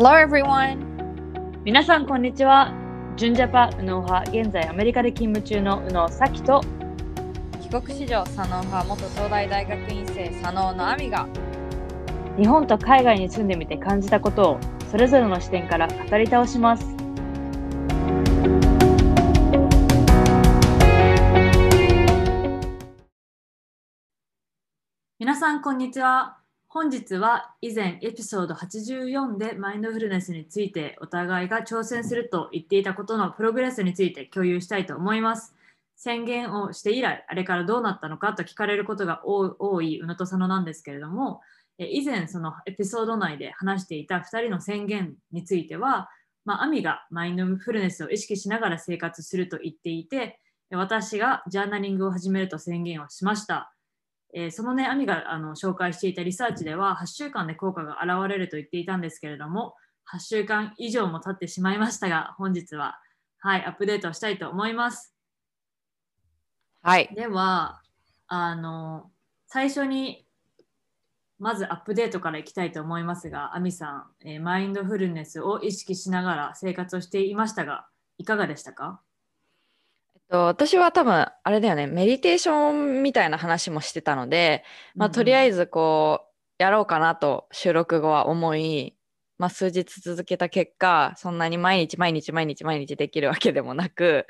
Hello everyone! 皆さんこんにちは。純ジャパ右脳派、現在アメリカで勤務中の右脳咲と帰国子女左脳派元東大大学院生左脳の亜美が日本と海外に住んでみて感じたことをそれぞれの視点から語り倒します。皆さんこんにちは。本日は以前エピソード84でマインドフルネスについてお互いが挑戦すると言っていたことのプログレスについて共有したいと思います。宣言をして以来、あれからどうなったのかと聞かれることが多い宇野と佐野なんですけれども、以前そのエピソード内で話していた2人の宣言については、まあ、アミがマインドフルネスを意識しながら生活すると言っていて、私がジャーナリングを始めると宣言をしました。えーそのね、アミがあの紹介していたリサーチでは、8週間で効果が現れると言っていたんですけれども、8週間以上も経ってしまいましたが、本日は、はい、アップデートをしたいと思います。はい。では、あの、最初に、まずアップデートからいきたいと思いますが、アミさん、えーマインドフルネスを意識しながら生活をしていましたが、いかがでしたか？えっと私は多分あれだよねメディテーションみたいな話もしてたので、まあ、とりあえず、ずこうやろうかなと収録後は思い、まあ、数日続けた結果そんなに毎日毎日毎日毎日できるわけでもなく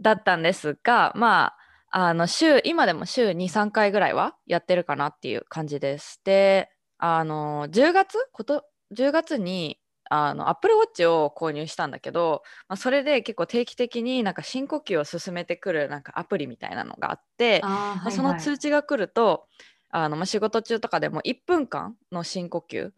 だったんですがまああの週今でも週23回ぐらいはやってるかなっていう感じです。であの10月？こと10月にあの Apple Watch を購入したんだけど、まあ、それで結構定期的になんか深呼吸を進めてくるなんかアプリみたいなのがあって、あはいはい。通知が来るとあの、まあ、仕事中とかでも1分間の深呼吸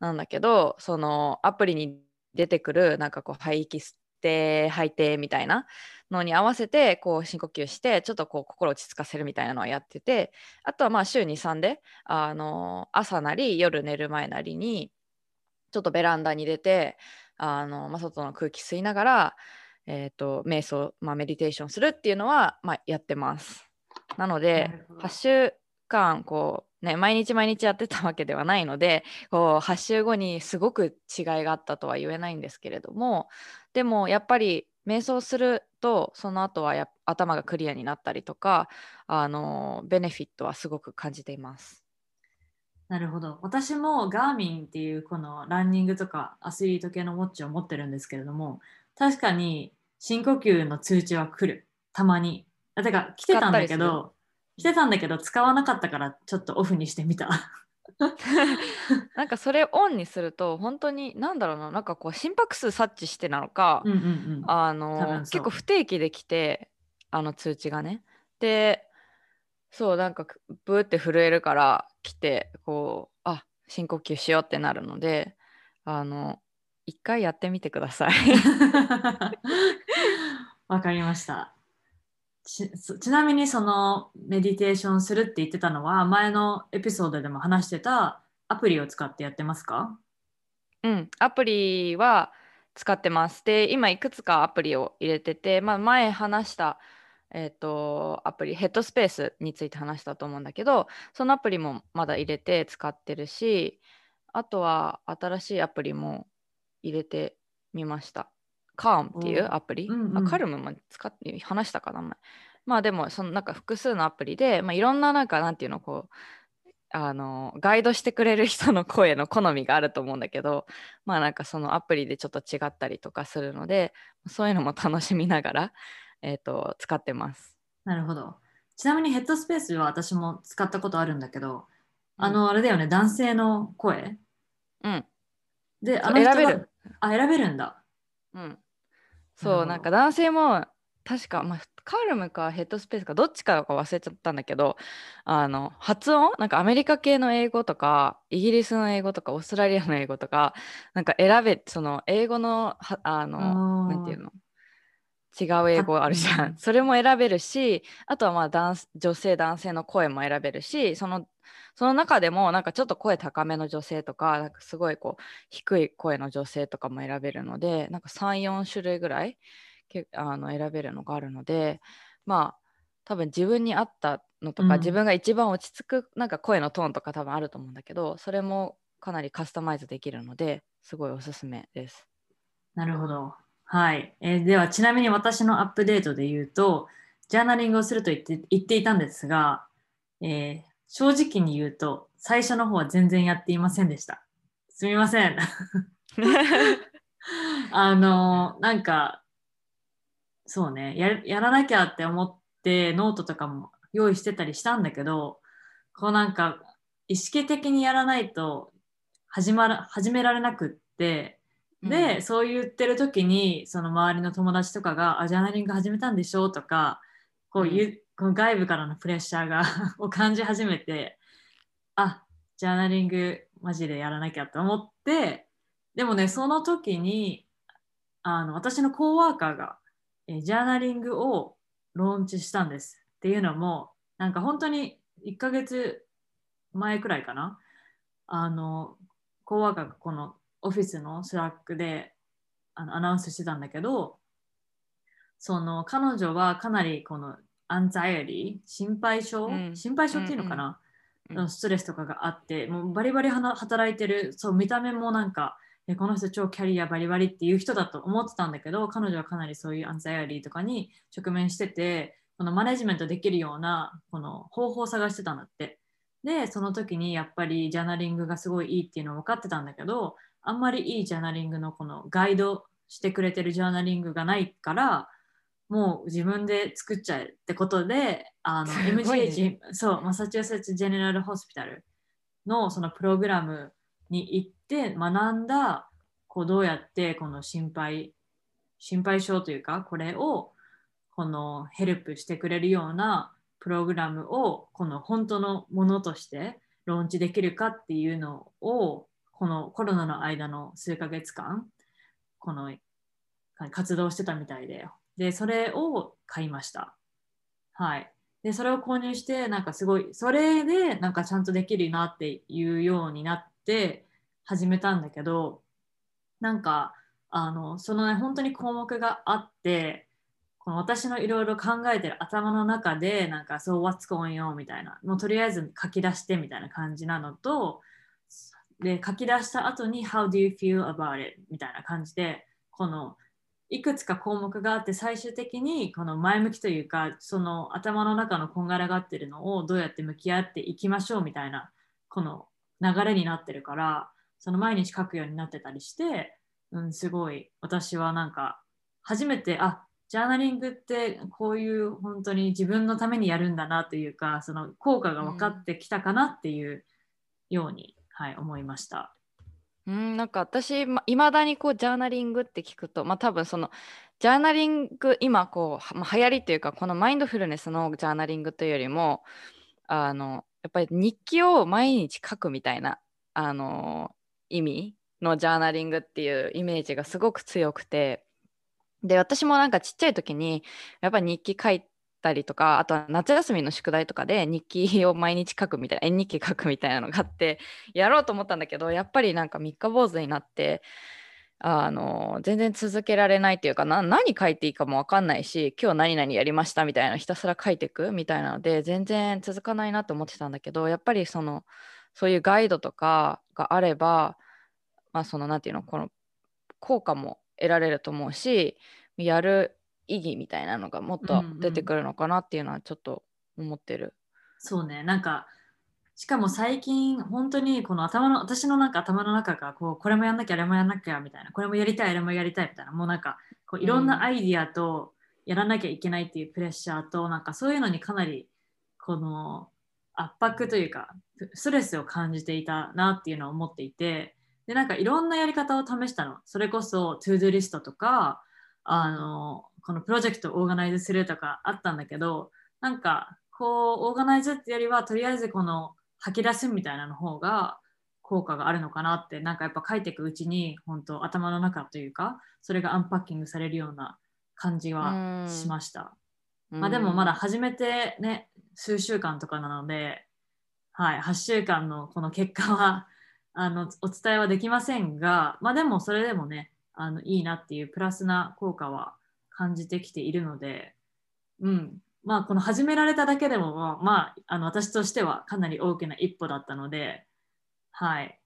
なんだけどそのアプリに出てくるなんかこう吐息吸って吐いてみたいなのに合わせてこう深呼吸してちょっとこう心を落ち着かせるみたいなのをやっててあとはまあ週23であの朝なり夜寝る前なりにちょっとベランダに出てあの、まあ、外の空気吸いながら、えー、と瞑想、まあ、メディテーションするっていうのは、まあ、やってます。なのでなるほど8週間こう、ね、毎日毎日やってたわけではないのでこう8週後にすごく違いがあったとは言えないんですけれどもでもやっぱり瞑想するとその後はや頭がクリアになったりとかあのベネフィットはすごく感じています。なるほど。私もガーミンっていうこのランニングとかアスリート系のウォッチを持ってるんですけれども、確かに深呼吸の通知は来る。たまに。あてか来てたんだけど、来てたんだけど使わなかったからちょっとオフにしてみた。なんかそれオンにすると本当に何だろうななんかこう心拍数察知してなのか、うんうんうん。あ多の結構不定期で来てあの通知がねでそうなんかくブーって震えるから来てこうあ深呼吸しようってなるのであの一回やってみてください。わかりましたち。そちなみにそのメディテーションするって言ってたのは前のエピソードでも話してたアプリを使ってやってますか？うん、アプリは使ってます。で、今いくつかアプリを入れてて、まあ、前話した、えっと、アプリ、ヘッドスペースについて話したと思うんだけど、そのアプリもまだ入れて使ってるし、あとは新しいアプリも入れてみました。カームっていうアプリ？うんうんあカルムも使って話したかな前。まあでも、そのなんか複数のアプリで、まあ、いろんななんか、なんていうの、こう、あのガイドしてくれる人の声の好みがあると思うんだけどまあなんかそのアプリでちょっと違ったりとかするのでそういうのも楽しみながら、えー、と使ってます。なるほど。ちなみにヘッドスペースは私も使ったことあるんだけど、あの、あれだよね、男性の声？うん、で、あの選べる。あ、選べるんだ。うん、そどうなんか男性も確か、まあ、カルムかヘッドスペースかどっちかか忘れちゃったんだけどあの発音？なんかアメリカ系の英語とかイギリスの英語とかオーストラリアの英語とかなんか選べその英語のはあのなんていうの？違う英語あるじゃうんん。それも選べるし、あとはまあ男女性男性の声も選べるし、そのその中でもなんかちょっと声高めの女性とか、なんかすごいこう低い声の女性とかも選べるので、なんか3、4種類ぐらいけあの選べるのがあるので、まあ多分自分に合ったのとか、うん自分が一番落ち着くなんか声のトーンとか多分あると思うんだけど、それもかなりカスタマイズできるので、すごいおすすめです。なるほど。はい、えーではちなみに私のアップデートで言うとジャーナリングをすると言って言っていたんですが、えー正直に言うと最初の方は全然やっていませんでした。すみません。あのなんかそうねややらなきゃって思ってノートとかも用意してたりしたんだけどこうなんか意識的にやらないと始まら始められなくってで、そう言ってる時にその周りの友達とかが「あジャーナリング始めたんでしょ?」とかこういう、この外部からのプレッシャーが を感じ始めてあジャーナリングマジでやらなきゃと思ってでもねその時にあの私のコーワーカーがえジャーナリングをローンチしたんです。っていうのもなんか本当に1ヶ月前くらいかな。あのコーワーカーがこのオフィスのスラックであのアナウンスしてたんだけどその彼女はかなりこの anxiety 心配性、うん。心配性っていうのかな、うんうん。ストレスとかがあってもうバリバリ働いてるそう見た目もなんかえこの人超キャリアバリバリっていう人だと思ってたんだけど彼女はかなりそういうアンザイアリーとかに直面しててこのマネジメントできるようなこの方法を探してたんだって。でその時にやっぱりジャーナリングがすごいいいっていうのは分かってたんだけどあんまりいいジャーナリングのこのガイドしてくれてるジャーナリングがないからもう自分で作っちゃえってことであの MGH そうマサチューセッツ・ジェネラル・ホスピタルのそのプログラムに行って学んだこうどうやってこの心配心配性というかこれをこのヘルプしてくれるようなプログラムをこの本当のものとしてローンチできるかっていうのをこのコロナの間の数ヶ月間この活動してたみたいで。でそれを買いました。はい。でそれを購入してなんかすごいそれでなんかちゃんとできるなっていうようになって始めたんだけどなんかあのそのね本当に項目があってこの私のいろいろ考えてる頭の中でなんかそう What's going on みたいな。もうとりあえず書き出してみたいな感じなのとで書き出した後に How do you feel about it? みたいな感じでこのいくつか項目があって最終的にこの前向きというかその頭の中のこんがらがってるのをどうやって向き合っていきましょうみたいなこの流れになってるからその毎日書くようになってたりして、うん、すごい私はなんか初めてあジャーナリングってこういう本当に自分のためにやるんだなというかその効果が分かってきたかなっていうように、はい、思いました。うん、なんか私いまだにこうジャーナリングって聞くとまあ多分そのジャーナリング今こう、まあ、流行りというかこのマインドフルネスのジャーナリングというよりもあのやっぱり日記を毎日書くみたいなあの意味のジャーナリングっていうイメージがすごく強くてで私もなんかちっちゃい時にやっぱり日記書いたりとかあとは夏休みの宿題とかで日記を毎日書くみたいな絵日記書くみたいなのがあってやろうと思ったんだけどやっぱりなんか三日坊主になってあの全然続けられないっていうかな何書いていいかも分かんないし今日何々やりましたみたいなひたすら書いていくみたいなので全然続かないなと思ってたんだけどやっぱりそのそういうガイドとかがあればまあそのなんていうのこの効果も得られると思うしやる意義みたいなのがもっと出てくるのかなっていうのはちょっと思ってる。そうね。なんかしかも最近本当にこの頭の私のなんか頭の中がこうこれもやんなきゃあれもやんなきゃみたいなこれもやりたいあれもやりたいみたいなもうなんかこういろんなアイディアとやらなきゃいけないっていうプレッシャーとなんかそういうのにかなりこの圧迫というかストレスを感じていたなっていうのを思っていてでなんかいろんなやり方を試したの。それこそ to-do list とかあのこのプロジェクトをオーガナイズするとかあったんだけどなんかこうオーガナイズってよりはとりあえずこの吐き出すみたいなの方が効果があるのかなってなんかやっぱ書いていくうちに本当頭の中というかそれがアンパッキングされるような感じはしました。まあでもまだ始めてね数週間とかなので、はい、8週間のこの結果は あのお伝えはできませんが、まあでもそれでもねあのいいなっていうプラスな効果は感じてきているので、うん、まあこの始められただけでもまああの私としてはかなり大きな一歩だったので、はい、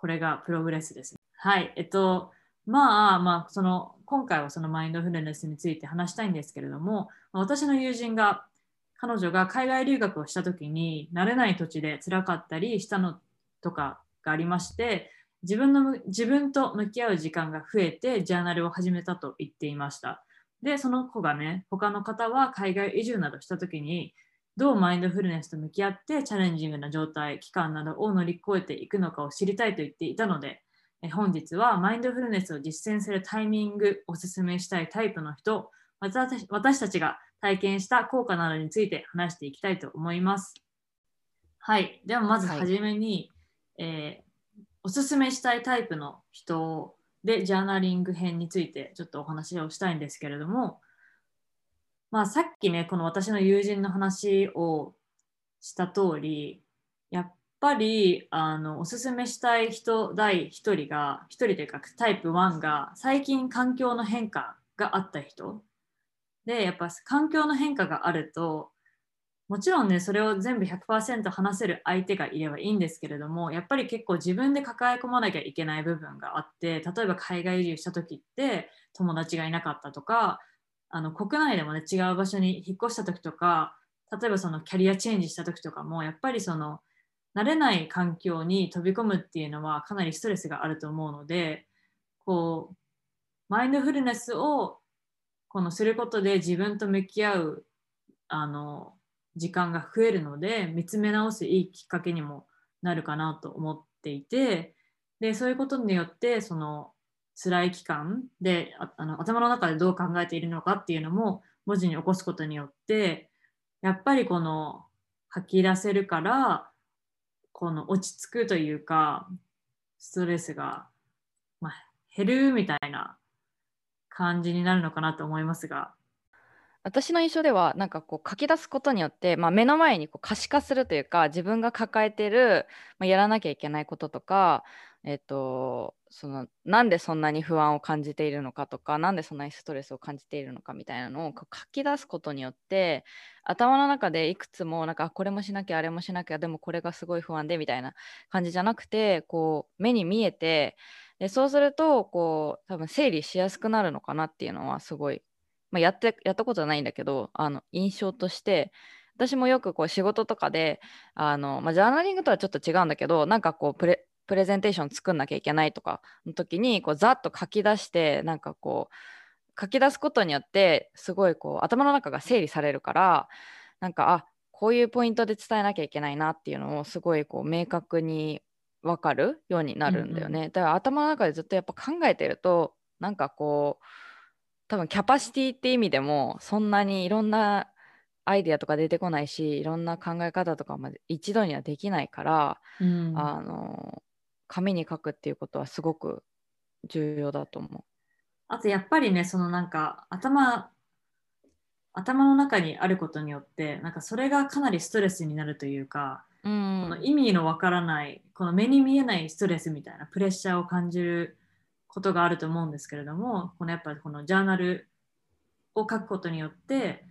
これがプログレスです。はい、えっと、まあまあ、その今回はそのマインドフルネスについて話したいんですけれども、私の友人が、彼女が海外留学をした時に、慣れない土地で辛かったりしたのとかがありまして、自分の自分と向き合う時間が増えて、ジャーナルを始めたと言っていました。で、その子がね、他の方は海外移住などした時に、どうマインドフルネスと向き合ってチャレンジングな状態、期間などを乗り越えていくのかを知りたいと言っていたので、え本日はマインドフルネスを実践するタイミングおすすめしたいタイプの人私私たちが体験した効果などについて話していきたいと思います。はい。ではまずはいはじめに、えーおすすめしたいタイプの人でジャーナリング編についてちょっとお話をしたいんですけれども、まあ、さっきねこの私の友人の話をした通りやっぱりあのおすすめしたい人第1人が1人というかタイプ1が最近環境の変化があった人。でやっぱ環境の変化があるともちろんねそれを全部100%話せる相手がいればいいんですけれどもやっぱり結構自分で抱え込まなきゃいけない部分があって例えば海外移住した時って友達がいなかったとかあの国内でもね違う場所に引っ越した時とか例えばそのキャリアチェンジした時とかもやっぱりその慣れない環境に飛び込むっていうのはかなりストレスがあると思うのでこうマインドフルネスをこのすることで自分と向き合うあの時間が増えるので見つめ直すいいきっかけにもなるかなと思っていてでそういうことによってその辛い期間であの頭の中でどう考えているのかっていうのも文字に起こすことによってやっぱりこの吐き出せるからこの落ち着くというかストレスが、まあ、減るみたいな感じになるのかなと思いますが。私の印象ではなんかこう書き出すことによって、まあ、目の前にこう可視化するというか自分が抱えてる、まあ、やらなきゃいけないこととか、えっとそのなんでそんなに不安を感じているのかとかなんでそんなにストレスを感じているのかみたいなのを書き出すことによって頭の中でいくつもなんかこれもしなきゃあれもしなきゃでもこれがすごい不安でみたいな感じじゃなくてこう目に見えてでそうするとこう多分整理しやすくなるのかなっていうのはすごいまあ、やってやったことはないんだけどあの印象として私もよくこう仕事とかであの、まあ、ジャーナリングとはちょっと違うんだけどなんかこうプレプレゼンテーション作んなきゃいけないとかの時にこうざっと書き出してなんかこう書き出すことによってすごいこう頭の中が整理されるからなんかあこういうポイントで伝えなきゃいけないなっていうのをすごいこう明確に分かるようになるんだよね、だから頭の中でずっとやっぱ考えてるとなんかこう多分キャパシティって意味でもそんなにいろんなアイデアとか出てこないしいろんな考え方とかまで一度にはできないから、うんあの紙に書くっていうことはすごく重要だと思あとやっぱりねそのなんか頭頭の中にあることによってなんかそれがかなりストレスになるというか、う。うんこの意味のわからないこの目に見えないストレスみたいなプレッシャーを感じることがあると思うんですけれどもこのやっぱりこのジャーナルを書くことによって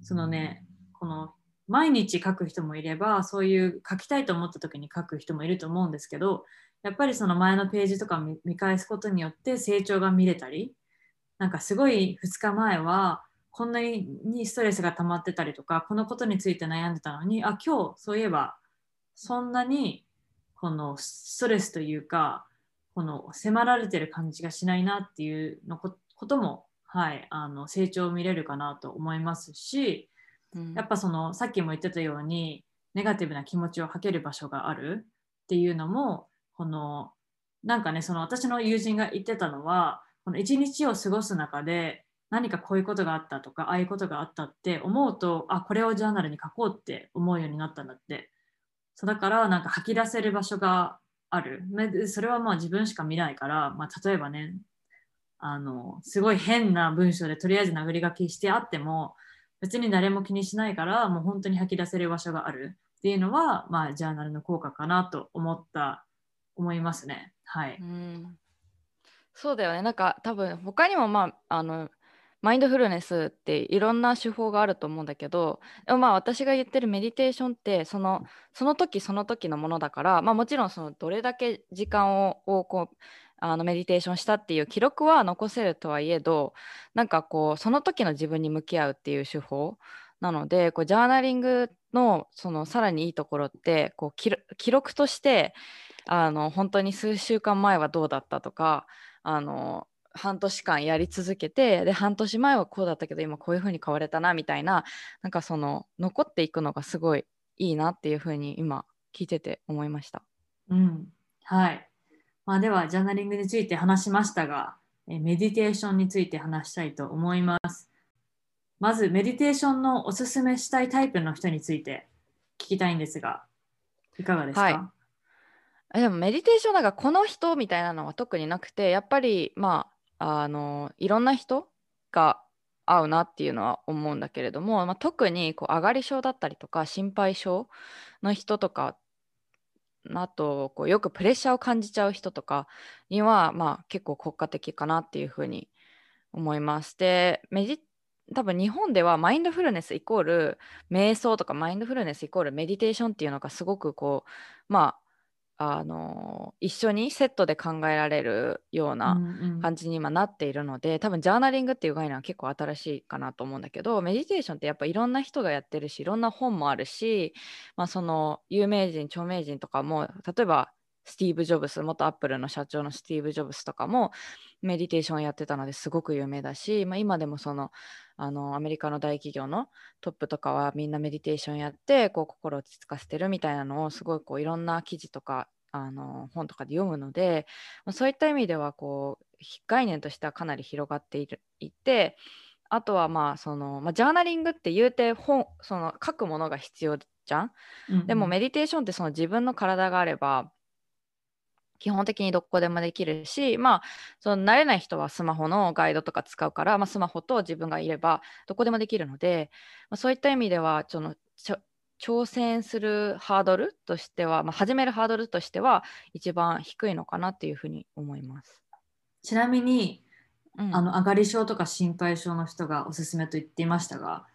そのねこの毎日書く人もいればそういう書きたいと思った時に書く人もいると思うんですけどやっぱりその前のページとか見返すことによって成長が見れたりなんかすごい2日前はこんなにストレスが溜まってたりとかこのことについて悩んでたのにあ今日そういえばそんなにこのストレスというかこの迫られてる感じがしないなっていうのこことも、はい、あの成長を見れるかなと思いますしうん。やっぱそのさっきも言ってたようにネガティブな気持ちを吐ける場所があるっていうのもこのなんかねその私の友人が言ってたのはこの一日を過ごす中で何かこういうことがあったとかああいうことがあったって思うとあこれをジャーナルに書こうって思うようになったんだって。そうだからなんか吐き出せる場所があるそれはまあ自分しか見ないから、まあ、例えばねあのすごい変な文章でとりあえず殴り書きしてあっても別に誰も気にしないからもう本当に吐き出せる場所があるっていうのは、まあ、ジャーナルの効果かなと思った思いますね。はい。うんそうだよねなんか多分他にもまああのマインドフルネスっていろんな手法があると思うんだけどでもまあ私が言ってるメディテーションってそのその時その時のものだから、まあ、もちろんそのどれだけ時間をこうあのメディテーションしたっていう記録は残せるとはいえどなんかこうその時の自分に向き合うっていう手法なのでこうジャーナリングのそのさらにいいところってこう記録としてあの本当に数週間前はどうだったとかあの半年間やり続けてで半年前はこうだったけど今こういう風に変われたなみたいななんかその残っていくのがすごいいいなっていう風に今聞いてて思いました。うん、はいまあ、ではジャーナリングについて話しましたがメディテーションについて話したいと思います。まずメディテーションのおすすめしたいタイプの人について聞きたいんですがいかがですか、はいでもメディテーションなんかこの人みたいなのは特になくてやっぱりまああのいろんな人が合うなっていうのは思うんだけれども、まあ、特にこう上がり症だったりとか心配性の人とかあとこうよくプレッシャーを感じちゃう人とかには、まあ、結構効果的かなっていうふうに思います。で多分日本ではマインドフルネスイコール瞑想とかマインドフルネスイコールメディテーションっていうのがすごくこうまああの一緒にセットで考えられるような感じに今なっているので、うんうん、多分ジャーナリングっていう概念は結構新しいかなと思うんだけどメディテーションってやっぱいろんな人がやってるしいろんな本もあるし、まあ、その有名人著名人とかも例えばスティーブ・ジョブス元アップルの社長のスティーブ・ジョブスとかもメディテーションやってたのですごく有名だし、まあ、今でもそのあのアメリカの大企業のトップとかはみんなメディテーションやってこう心を落ち着かせてるみたいなのをすごいこういろんな記事とかあの本とかで読むので、まあ、そういった意味ではこう概念としてはかなり広がっているいてあとはまあその、まあ、ジャーナリングって言うて本その書くものが必要じゃん、うんうん、でもメディテーションってその自分の体があれば基本的にどこでもできるし、まあ、その慣れない人はスマホのガイドとか使うから、まあ、スマホと自分がいればどこでもできるので、まあ、そういった意味ではその挑戦するハードルとしては、まあ、始めるハードルとしては一番低いのかなっていうふうに思います。ちなみに、うん、あの上がり症とか心配症の人がおすすめと言っていましたが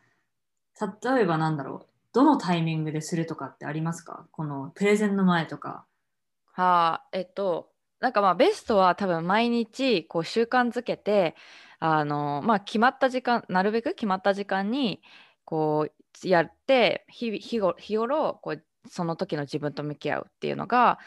例えばなんだろうどのタイミングでするとかってありますか？このプレゼンの前とか。はあえっとなんかまあベストは多分毎日こう習慣づけてあの、まあ、決まった時間なるべく決まった時間にこうやって日日頃こうその時の自分と向き合うっていうのが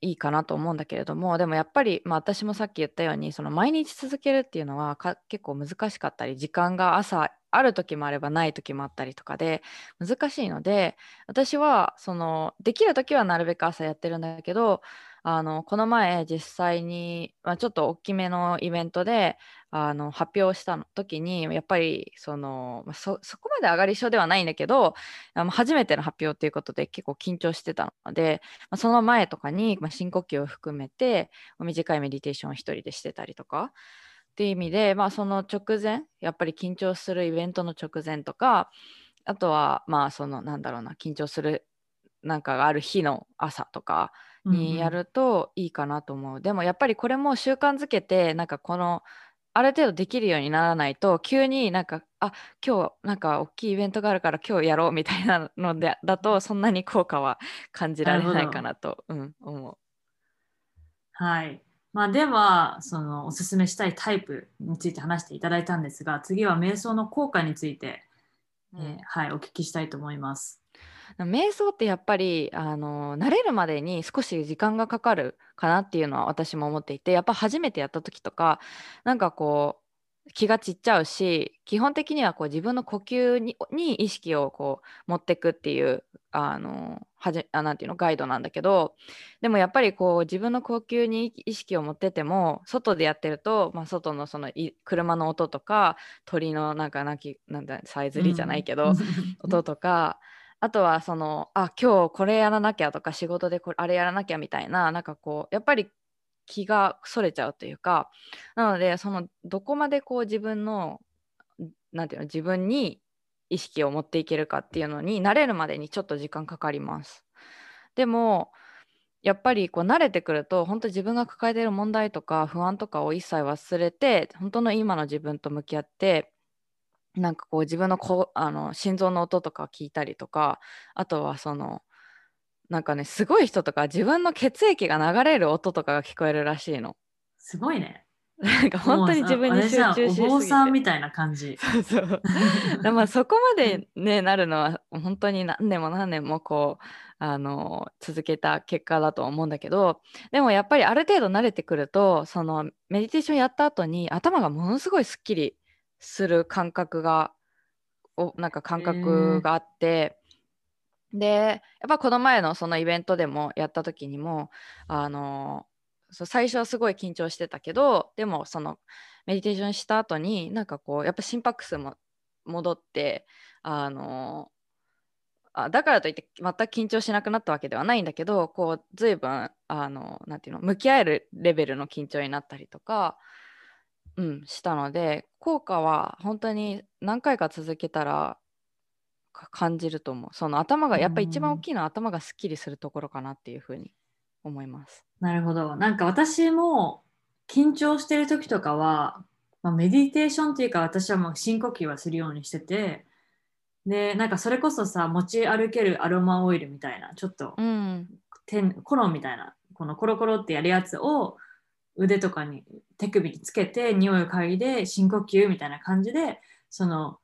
いいかなと思うんだけれどもでもやっぱり、まあ、私もさっき言ったようにその毎日続けるっていうのは結構難しかったり時間が朝ある時もあればない時もあったりとかで難しいので私はそのできる時はなるべく朝やってるんだけどあのこの前実際に、まあ、ちょっと大きめのイベントであの発表した時にやっぱりそのそそこまで上がり症ではないんだけどあの初めての発表っていうことで結構緊張してたので、まあ、その前とかに、まあ、深呼吸を含めて短いメディテーションを一人でしてたりとか。っていう意味で、まあ、その直前やっぱり緊張するイベントの直前とかあとはまあそのなんだろうな緊張するなんかがある日の朝とかにやるといいかなと思う、うんうん、でもやっぱりこれも習慣づけてなんかこのある程度できるようにならないと急になんかあ今日なんか大きいイベントがあるから今日やろうみたいなのでだとそんなに効果は感じられないかなと、うん、思う。はい。まあ、ではそのおすすめしたいタイプについて話していただいたんですが次は瞑想の効果について、えー、はいお聞きしたいと思います。瞑想ってやっぱりあの慣れるまでに少し時間がかかるかなっていうのは私も思っていてやっぱ初めてやった時とかなんかこう気が散っちゃうし基本的にはこう自分の呼吸にに意識をこう持ってくっていうあのはじあなんていうのガイドなんだけどでもやっぱりこう自分の呼吸に意識を持ってても外でやってると、まあ、外のその車の音とか鳥のなんか鳴きなんださえずりじゃないけど、うん、音とかあとはそのあ今日これやらなきゃとか仕事でこれあれやらなきゃみたいななんかこうやっぱり気がそれちゃうというかなのでそのどこまでこう自分のなんていうの自分に意識を持っていけるかっていうのに慣れるまでにちょっと時間かかります。でもやっぱりこう慣れてくると本当自分が抱えている問題とか不安とかを一切忘れて本当の今の自分と向き合ってなんかこう自分のこあの心臓の音とか聞いたりとかあとはそのなんかねすごい人とか自分の血液が流れる音とかが聞こえるらしいのすごいね。なんか本当に自分に集中しすお坊さんみたいな感じ。そうそう。でまあそこまでねなるのは本当に何年も何年もこうあの続けた結果だと思うんだけどでもやっぱりある程度慣れてくるとそのメディテーションやった後に頭がものすごいすっきりする感覚がおなんか感覚があって。でやっぱこの前のそのイベントでもやった時にもあのそう最初はすごい緊張してたけどでもそのメディテーションした後になんかこうやっぱ心拍数も戻ってあのあだからといって全く緊張しなくなったわけではないんだけどこう随分あのなんていうの向き合えるレベルの緊張になったりとか、うん、したので効果は本当に何回か続けたらか感じると思うその頭がやっぱ一番大きいのは頭がすっきりするところかなっていうふうに思います。なるほど。なんか私も緊張してる時とかは、まあ、メディテーションっていうか私はもう深呼吸はするようにしてて、で、なんかそれこそさ、持ち歩けるアロマオイルみたいな、ちょっとうんコロンみたいな、このコロコロってやるやつを腕とかに手首につけて匂いを嗅いで深呼吸みたいな感じで、その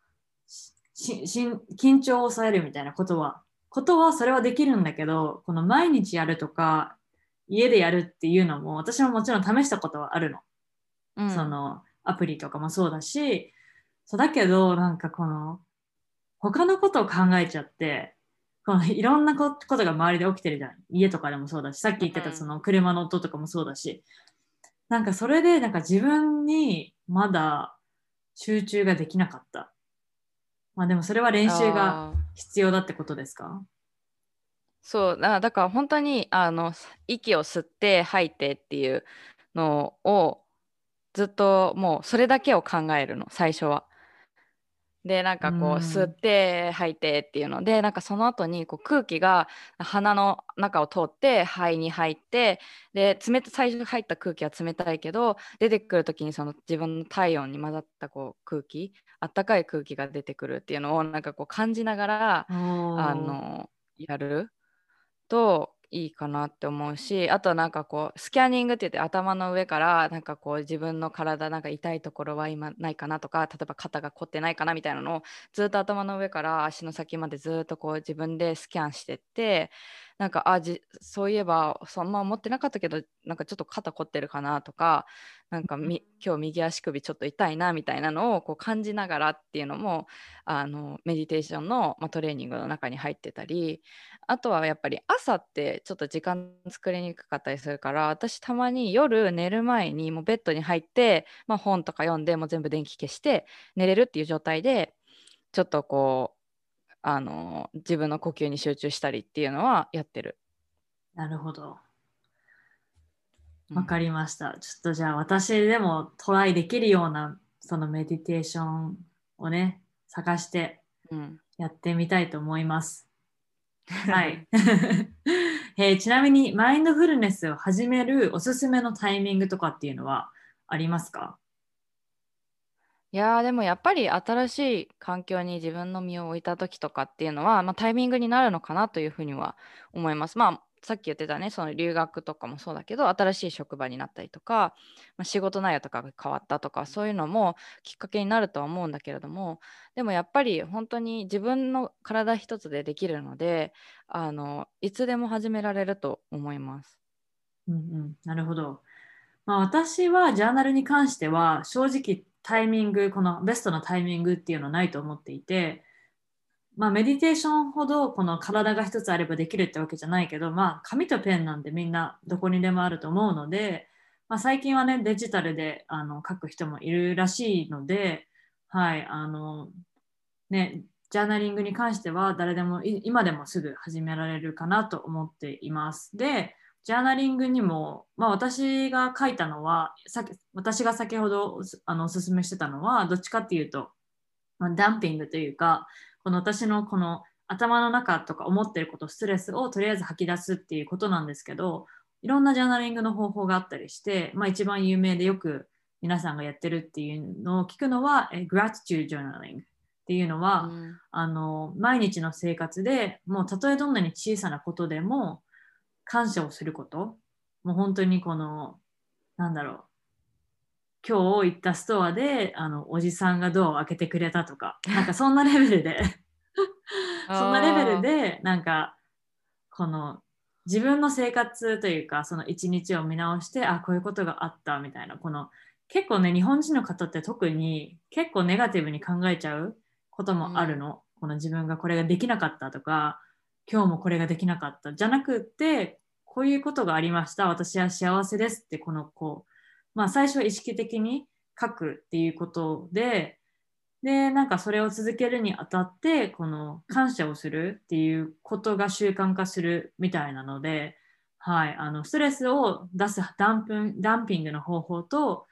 しし緊張を抑えるみたいなことは、ことはそれはできるんだけど、この毎日やるとか、家でやるっていうのも私ももちろん試したことはあるの。うん、そのアプリとかもそうだし、そうだけどなんかこの他のことを考えちゃって、このいろんなこことが周りで起きてるじゃん。家とかでもそうだし、さっき言ってうんたその車の音とかもそうだし、なんかそれでなんか自分にまだ集中ができなかった。まあでもそれは練習が必要だってことですか？そうだだから本当にあの息を吸って吐いてっていうのをずっともうそれだけを考えるの最初は。でなんかこううん。吸って吐いてっていうのでなんかその後にこう空気が鼻の中を通って肺に入ってで冷た最初入った空気は冷たいけど出てくる時にその自分の体温に混ざったこう空気あったかい空気が出てくるっていうのをなんかこう感じながらああのやるといいかなって思うしあとはなんかこうスキャニングって言って頭の上からなんかこう自分の体なんか痛いところは今ないかなとか例えば肩が凝ってないかなみたいなのをずっと頭の上から足の先までずっとこう自分でスキャンしてってなんかあじそういえばそんな思ってなかったけどなんかちょっと肩凝ってるかなとかなんかみ今日右足首ちょっと痛いなみたいなのをこう感じながらっていうのもあのメディテーションの、まあ、トレーニングの中に入ってたりあとはやっぱり朝ってちょっと時間作りにくかったりするから私たまに夜寝る前にもうベッドに入って、まあ、本とか読んでもう全部電気消して寝れるっていう状態でちょっとこうあの自分の呼吸に集中したりっていうのはやってる。なるほど。うんわかりました。ちょっとじゃあ私でもトライできるようなそのメディテーションをね、探してうんやってみたいと思います。はい。えーちなみにマインドフルネスを始めるおすすめのタイミングとかっていうのはありますか？いやーでもやっぱり新しい環境に自分の身を置いた時とかっていうのは、まあ、タイミングになるのかなというふうには思います。まあさっき言ってたねその留学とかもそうだけど新しい職場になったりとか、まあ、仕事内容とかが変わったとかそういうのもきっかけになるとは思うんだけれどもでもやっぱり本当に自分の体一つでできるのであのいつでも始められると思います。うんうん、なるほど。まあ、私はジャーナルに関しては正直タイミング、このベストのタイミングっていうのはないと思っていて、まあ、メディテーションほどこの体が一つあればできるってわけじゃないけど、まあ、紙とペンなんでみんなどこにでもあると思うので、まあ、最近はねデジタルであの書く人もいるらしいので、はいあのね、ジャーナリングに関しては誰でも今でもすぐ始められるかなと思っています。でジャーナリングにも、まあ、私が書いたのはさ私が先ほどあのおすすめしてたのはどっちかっていうと、まあ、ダンピングというかこの私のこの頭の中とか思ってることストレスをとりあえず吐き出すっていうことなんですけどいろんなジャーナリングの方法があったりして、まあ、一番有名でよく皆さんがやってるっていうのを聞くのはえ Gratitude Journaling っていうのは、うん。あの毎日の生活でもうたとえどんなに小さなことでも感謝をすること？もう本当にこのなんだろう。今日行ったストアであのおじさんがドアを開けてくれたとか。なんかそんなレベルで。そんなレベルでなんかこの自分の生活というかその一日を見直してあこういうことがあったみたいな。この結構ね日本人の方って特に結構ネガティブに考えちゃうこともあるの、うん、この自分がこれができなかったとか今日もこれができなかった。じゃなくってこういうことがありました。私は幸せですってこのこうまあ最初は意識的に書くっていうことででなんかそれを続けるにあたってこの感謝をするっていうことが習慣化するみたいなので、はい、あのストレスを出すダンプダンピングの方法と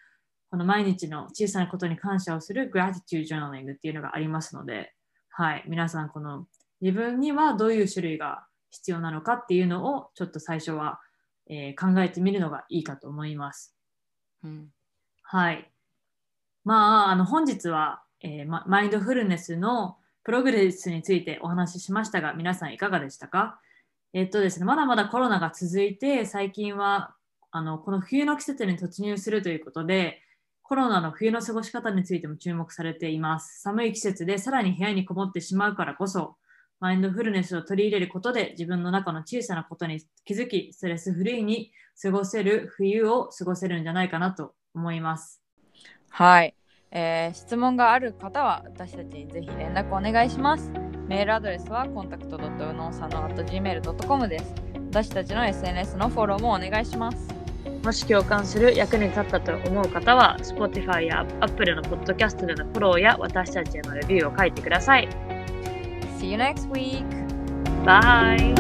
この毎日の小さなことに感謝をする Gratitude Journaling っていうのがありますので、はい、皆さんこの自分にはどういう種類が必要なのかっていうのをちょっと最初は、えー、考えてみるのがいいかと思います。うん、はい。まあ、あの本日はえー、マインドフルネスのプログレスについてお話ししましたが、皆さんいかがでしたか？えっとですね、まだまだコロナが続いて、最近はあのこの冬の季節に突入するということで、コロナの冬の過ごし方についても注目されています。寒い季節でさらに部屋にこもってしまうからこそ、マインドフルネスを取り入れることで自分の中の小さなことに気づき、ストレスフリーに過ごせる冬を過ごせるんじゃないかなと思います。はい。えー、質問がある方は私たちにぜひ連絡お願いします。メールアドレスはコンタクト u n o s a n o g m a i l c o m です。私たちの SNS のフォローもお願いします。もし共感する役に立ったと思う方は Spotify や Apple のポッドキャストでのフォローや私たちへのレビューを書いてください。See you next week! Bye!